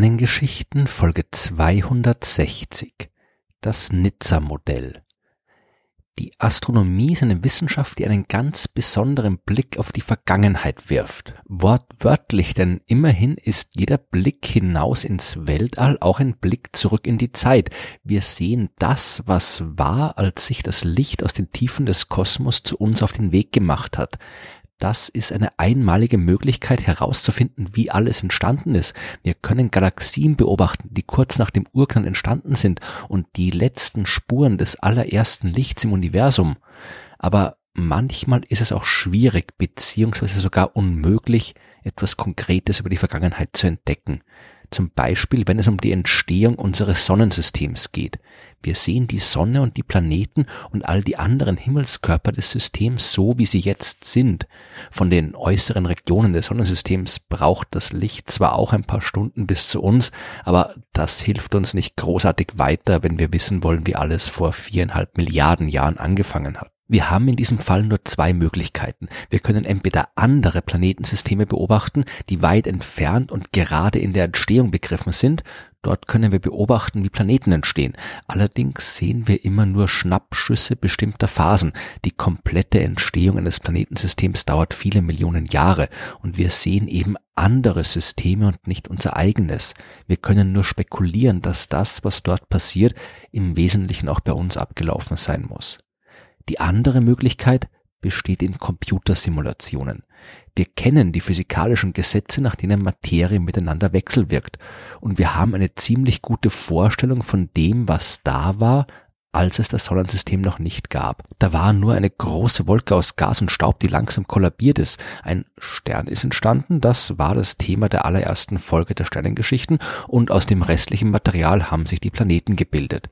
Sternengeschichten Folge 260 Das Nizza-Modell Die Astronomie ist eine Wissenschaft, die einen ganz besonderen Blick auf die Vergangenheit wirft. Wortwörtlich, denn immerhin ist jeder Blick hinaus ins Weltall auch ein Blick zurück in die Zeit. Wir sehen das, was war, als sich das Licht aus den Tiefen des Kosmos zu uns auf den Weg gemacht hat. Das ist eine einmalige Möglichkeit herauszufinden, wie alles entstanden ist. Wir können Galaxien beobachten, die kurz nach dem Urknall entstanden sind und die letzten Spuren des allerersten Lichts im Universum. Aber manchmal ist es auch schwierig beziehungsweise sogar unmöglich, etwas Konkretes über die Vergangenheit zu entdecken. Zum Beispiel, wenn es um die Entstehung unseres Sonnensystems geht. Wir sehen die Sonne und die Planeten und all die anderen Himmelskörper des Systems so, wie sie jetzt sind. Von den äußeren Regionen des Sonnensystems braucht das Licht zwar auch ein paar Stunden bis zu uns, aber das hilft uns nicht großartig weiter, wenn wir wissen wollen, wie alles vor viereinhalb Milliarden Jahren angefangen hat. Wir haben in diesem Fall nur zwei Möglichkeiten. Wir können entweder andere Planetensysteme beobachten, die weit entfernt und gerade in der Entstehung begriffen sind. Dort können wir beobachten, wie Planeten entstehen. Allerdings sehen wir immer nur Schnappschüsse bestimmter Phasen. Die komplette Entstehung eines Planetensystems dauert viele Millionen Jahre und wir sehen eben andere Systeme und nicht unser eigenes. Wir können nur spekulieren, dass das, was dort passiert, im Wesentlichen auch bei uns abgelaufen sein muss. Die andere Möglichkeit besteht in Computersimulationen. Wir kennen die physikalischen Gesetze, nach denen Materie miteinander wechselwirkt, und wir haben eine ziemlich gute Vorstellung von dem, was da war, als es das Sonnensystem noch nicht gab. Da war nur eine große Wolke aus Gas und Staub, die langsam kollabiert ist. Ein Stern ist entstanden, das war das Thema der allerersten Folge der Sternengeschichten, und aus dem restlichen Material haben sich die Planeten gebildet.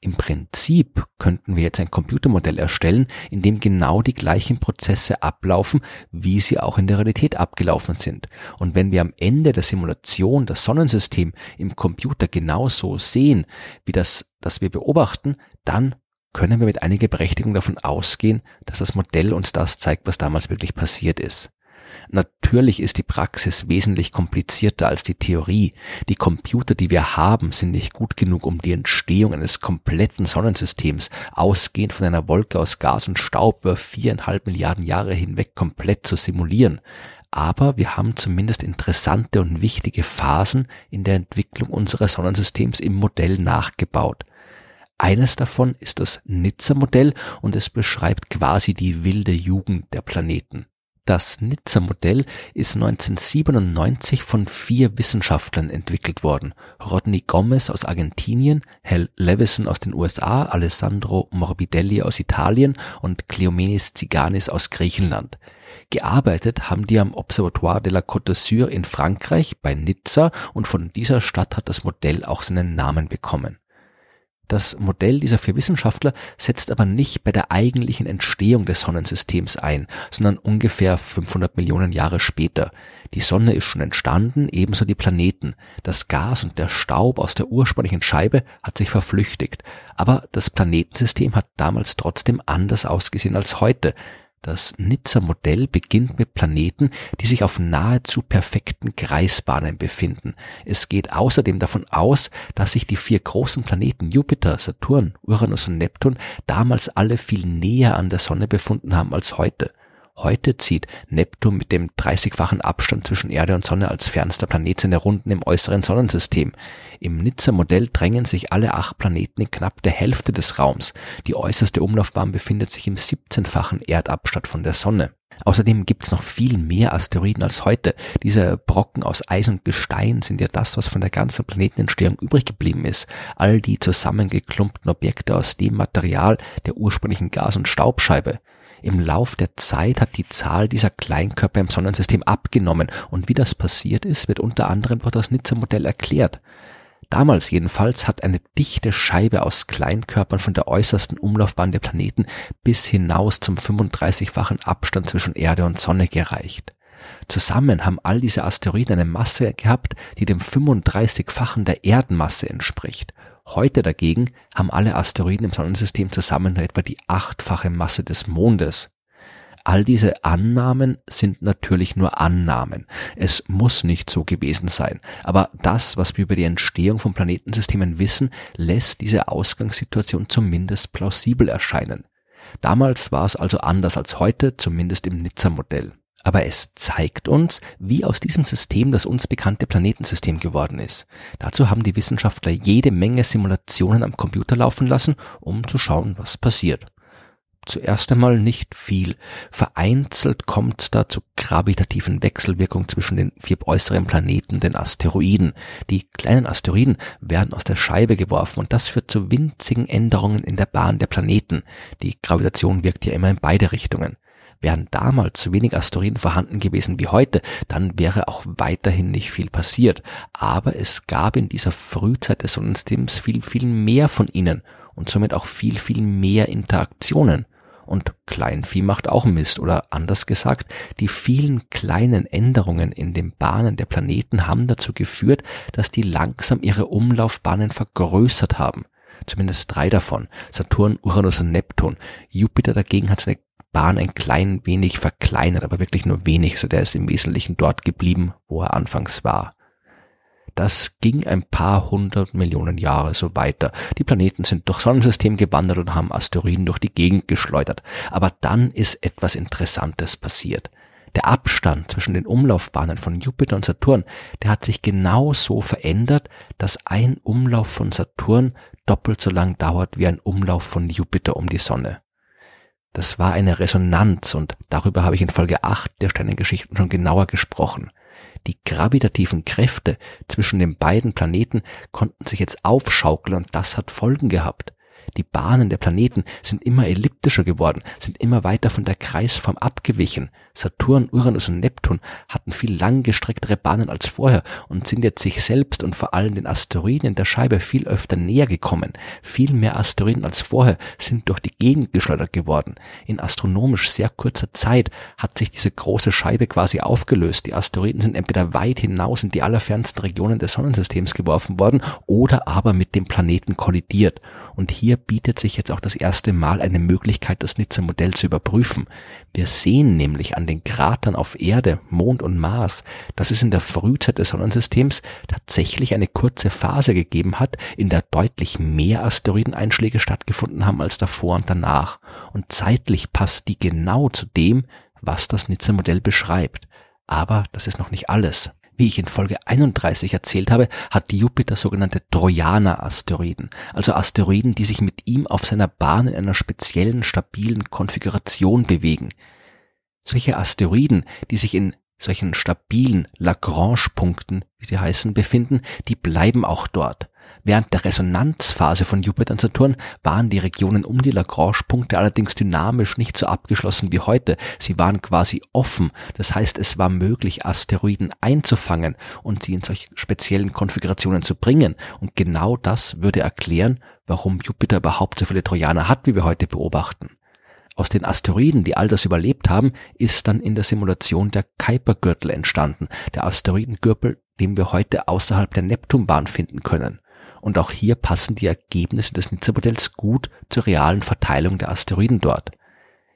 Im Prinzip könnten wir jetzt ein Computermodell erstellen, in dem genau die gleichen Prozesse ablaufen, wie sie auch in der Realität abgelaufen sind. Und wenn wir am Ende der Simulation das Sonnensystem im Computer genauso sehen, wie das, das wir beobachten, dann können wir mit einiger Berechtigung davon ausgehen, dass das Modell uns das zeigt, was damals wirklich passiert ist. Natürlich ist die Praxis wesentlich komplizierter als die Theorie. Die Computer, die wir haben, sind nicht gut genug, um die Entstehung eines kompletten Sonnensystems, ausgehend von einer Wolke aus Gas und Staub über viereinhalb Milliarden Jahre hinweg komplett zu simulieren. Aber wir haben zumindest interessante und wichtige Phasen in der Entwicklung unseres Sonnensystems im Modell nachgebaut. Eines davon ist das Nizza-Modell und es beschreibt quasi die wilde Jugend der Planeten. Das Nizza-Modell ist 1997 von vier Wissenschaftlern entwickelt worden. Rodney Gomez aus Argentinien, Hal Levison aus den USA, Alessandro Morbidelli aus Italien und Cleomenis Ziganis aus Griechenland. Gearbeitet haben die am Observatoire de la Côte d'Azur in Frankreich bei Nizza und von dieser Stadt hat das Modell auch seinen Namen bekommen. Das Modell dieser vier Wissenschaftler setzt aber nicht bei der eigentlichen Entstehung des Sonnensystems ein, sondern ungefähr 500 Millionen Jahre später. Die Sonne ist schon entstanden, ebenso die Planeten. Das Gas und der Staub aus der ursprünglichen Scheibe hat sich verflüchtigt. Aber das Planetensystem hat damals trotzdem anders ausgesehen als heute. Das Nizza-Modell beginnt mit Planeten, die sich auf nahezu perfekten Kreisbahnen befinden. Es geht außerdem davon aus, dass sich die vier großen Planeten Jupiter, Saturn, Uranus und Neptun damals alle viel näher an der Sonne befunden haben als heute. Heute zieht Neptun mit dem 30-fachen Abstand zwischen Erde und Sonne als fernster Planet seine Runden im äußeren Sonnensystem. Im Nizza-Modell drängen sich alle acht Planeten in knapp der Hälfte des Raums. Die äußerste Umlaufbahn befindet sich im 17-fachen Erdabstand von der Sonne. Außerdem gibt's noch viel mehr Asteroiden als heute. Diese Brocken aus Eis und Gestein sind ja das, was von der ganzen Planetenentstehung übrig geblieben ist. All die zusammengeklumpten Objekte aus dem Material der ursprünglichen Gas- und Staubscheibe. Im Lauf der Zeit hat die Zahl dieser Kleinkörper im Sonnensystem abgenommen und wie das passiert ist, wird unter anderem durch das Nizza-Modell erklärt. Damals jedenfalls hat eine dichte Scheibe aus Kleinkörpern von der äußersten Umlaufbahn der Planeten bis hinaus zum 35-fachen Abstand zwischen Erde und Sonne gereicht. Zusammen haben all diese Asteroiden eine Masse gehabt, die dem 35-fachen der Erdenmasse entspricht. Heute dagegen haben alle Asteroiden im Sonnensystem zusammen nur etwa die achtfache Masse des Mondes. All diese Annahmen sind natürlich nur Annahmen. Es muss nicht so gewesen sein. Aber das, was wir über die Entstehung von Planetensystemen wissen, lässt diese Ausgangssituation zumindest plausibel erscheinen. Damals war es also anders als heute, zumindest im Nizza-Modell. Aber es zeigt uns, wie aus diesem System das uns bekannte Planetensystem geworden ist. Dazu haben die Wissenschaftler jede Menge Simulationen am Computer laufen lassen, um zu schauen, was passiert zuerst einmal nicht viel. Vereinzelt kommt es da zu gravitativen Wechselwirkungen zwischen den vier äußeren Planeten, den Asteroiden. Die kleinen Asteroiden werden aus der Scheibe geworfen und das führt zu winzigen Änderungen in der Bahn der Planeten. Die Gravitation wirkt ja immer in beide Richtungen. Wären damals zu wenig Asteroiden vorhanden gewesen wie heute, dann wäre auch weiterhin nicht viel passiert. Aber es gab in dieser Frühzeit des Sonnensystems viel, viel mehr von ihnen und somit auch viel, viel mehr Interaktionen. Und Kleinvieh macht auch Mist oder anders gesagt, die vielen kleinen Änderungen in den Bahnen der Planeten haben dazu geführt, dass die langsam ihre Umlaufbahnen vergrößert haben. Zumindest drei davon. Saturn, Uranus und Neptun. Jupiter dagegen hat seine Bahn ein klein wenig verkleinert, aber wirklich nur wenig. Also der ist im Wesentlichen dort geblieben, wo er anfangs war. Das ging ein paar hundert Millionen Jahre so weiter. Die Planeten sind durch Sonnensystem gewandert und haben Asteroiden durch die Gegend geschleudert. Aber dann ist etwas Interessantes passiert. Der Abstand zwischen den Umlaufbahnen von Jupiter und Saturn, der hat sich genau so verändert, dass ein Umlauf von Saturn doppelt so lang dauert wie ein Umlauf von Jupiter um die Sonne. Das war eine Resonanz und darüber habe ich in Folge 8 der Sternengeschichten schon genauer gesprochen. Die gravitativen Kräfte zwischen den beiden Planeten konnten sich jetzt aufschaukeln und das hat Folgen gehabt. Die Bahnen der Planeten sind immer elliptischer geworden, sind immer weiter von der Kreisform abgewichen. Saturn, Uranus und Neptun hatten viel langgestrecktere Bahnen als vorher und sind jetzt sich selbst und vor allem den Asteroiden in der Scheibe viel öfter näher gekommen. Viel mehr Asteroiden als vorher sind durch die Gegend geschleudert geworden. In astronomisch sehr kurzer Zeit hat sich diese große Scheibe quasi aufgelöst. Die Asteroiden sind entweder weit hinaus in die allerfernsten Regionen des Sonnensystems geworfen worden oder aber mit dem Planeten kollidiert. Und hier bietet sich jetzt auch das erste Mal eine Möglichkeit, das Nizza-Modell zu überprüfen. Wir sehen nämlich an den Kratern auf Erde, Mond und Mars, dass es in der Frühzeit des Sonnensystems tatsächlich eine kurze Phase gegeben hat, in der deutlich mehr Asteroideneinschläge stattgefunden haben als davor und danach. Und zeitlich passt die genau zu dem, was das Nizza-Modell beschreibt. Aber das ist noch nicht alles. Wie ich in Folge 31 erzählt habe, hat Jupiter sogenannte Trojaner-Asteroiden, also Asteroiden, die sich mit ihm auf seiner Bahn in einer speziellen, stabilen Konfiguration bewegen. Solche Asteroiden, die sich in solchen stabilen Lagrange-Punkten, wie sie heißen, befinden, die bleiben auch dort. Während der Resonanzphase von Jupiter und Saturn waren die Regionen um die Lagrange-Punkte allerdings dynamisch nicht so abgeschlossen wie heute. Sie waren quasi offen. Das heißt, es war möglich, Asteroiden einzufangen und sie in solch speziellen Konfigurationen zu bringen. Und genau das würde erklären, warum Jupiter überhaupt so viele Trojaner hat, wie wir heute beobachten. Aus den Asteroiden, die all das überlebt haben, ist dann in der Simulation der Kuipergürtel entstanden, der Asteroidengürtel, den wir heute außerhalb der Neptunbahn finden können. Und auch hier passen die Ergebnisse des Nizza-Modells gut zur realen Verteilung der Asteroiden dort.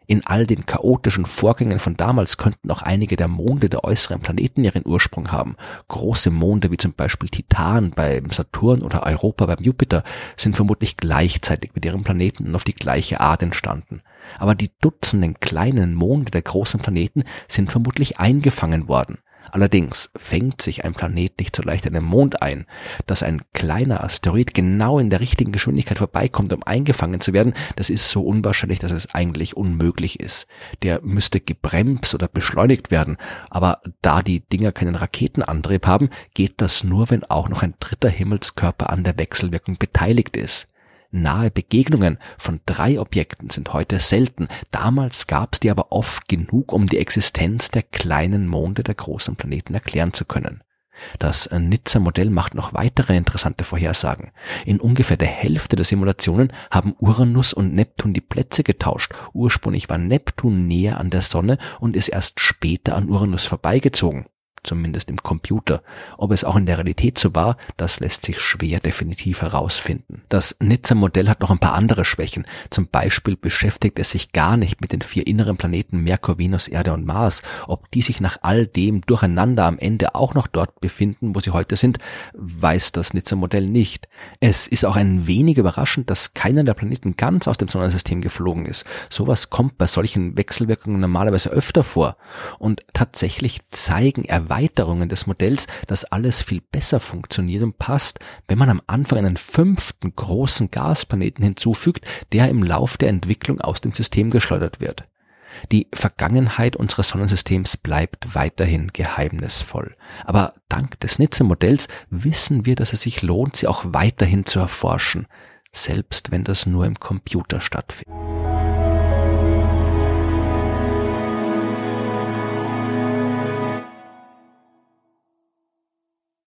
In all den chaotischen Vorgängen von damals könnten auch einige der Monde der äußeren Planeten ihren Ursprung haben. Große Monde wie zum Beispiel Titan beim Saturn oder Europa beim Jupiter sind vermutlich gleichzeitig mit ihren Planeten und auf die gleiche Art entstanden. Aber die Dutzenden kleinen Monde der großen Planeten sind vermutlich eingefangen worden. Allerdings fängt sich ein Planet nicht so leicht an den Mond ein. Dass ein kleiner Asteroid genau in der richtigen Geschwindigkeit vorbeikommt, um eingefangen zu werden, das ist so unwahrscheinlich, dass es eigentlich unmöglich ist. Der müsste gebremst oder beschleunigt werden. Aber da die Dinger keinen Raketenantrieb haben, geht das nur, wenn auch noch ein dritter Himmelskörper an der Wechselwirkung beteiligt ist. Nahe Begegnungen von drei Objekten sind heute selten. Damals gab es die aber oft genug, um die Existenz der kleinen Monde der großen Planeten erklären zu können. Das Nizza-Modell macht noch weitere interessante Vorhersagen. In ungefähr der Hälfte der Simulationen haben Uranus und Neptun die Plätze getauscht. Ursprünglich war Neptun näher an der Sonne und ist erst später an Uranus vorbeigezogen. Zumindest im Computer. Ob es auch in der Realität so war, das lässt sich schwer definitiv herausfinden. Das Nizza-Modell hat noch ein paar andere Schwächen. Zum Beispiel beschäftigt es sich gar nicht mit den vier inneren Planeten Merkur, Venus, Erde und Mars. Ob die sich nach all dem durcheinander am Ende auch noch dort befinden, wo sie heute sind, weiß das Nizza-Modell nicht. Es ist auch ein wenig überraschend, dass keiner der Planeten ganz aus dem Sonnensystem geflogen ist. Sowas kommt bei solchen Wechselwirkungen normalerweise öfter vor. Und tatsächlich zeigen Erweiterungen des Modells, dass alles viel besser funktioniert und passt, wenn man am Anfang einen fünften großen Gasplaneten hinzufügt, der im Lauf der Entwicklung aus dem System geschleudert wird. Die Vergangenheit unseres Sonnensystems bleibt weiterhin geheimnisvoll. Aber dank des Nizza-Modells wissen wir, dass es sich lohnt, sie auch weiterhin zu erforschen, selbst wenn das nur im Computer stattfindet.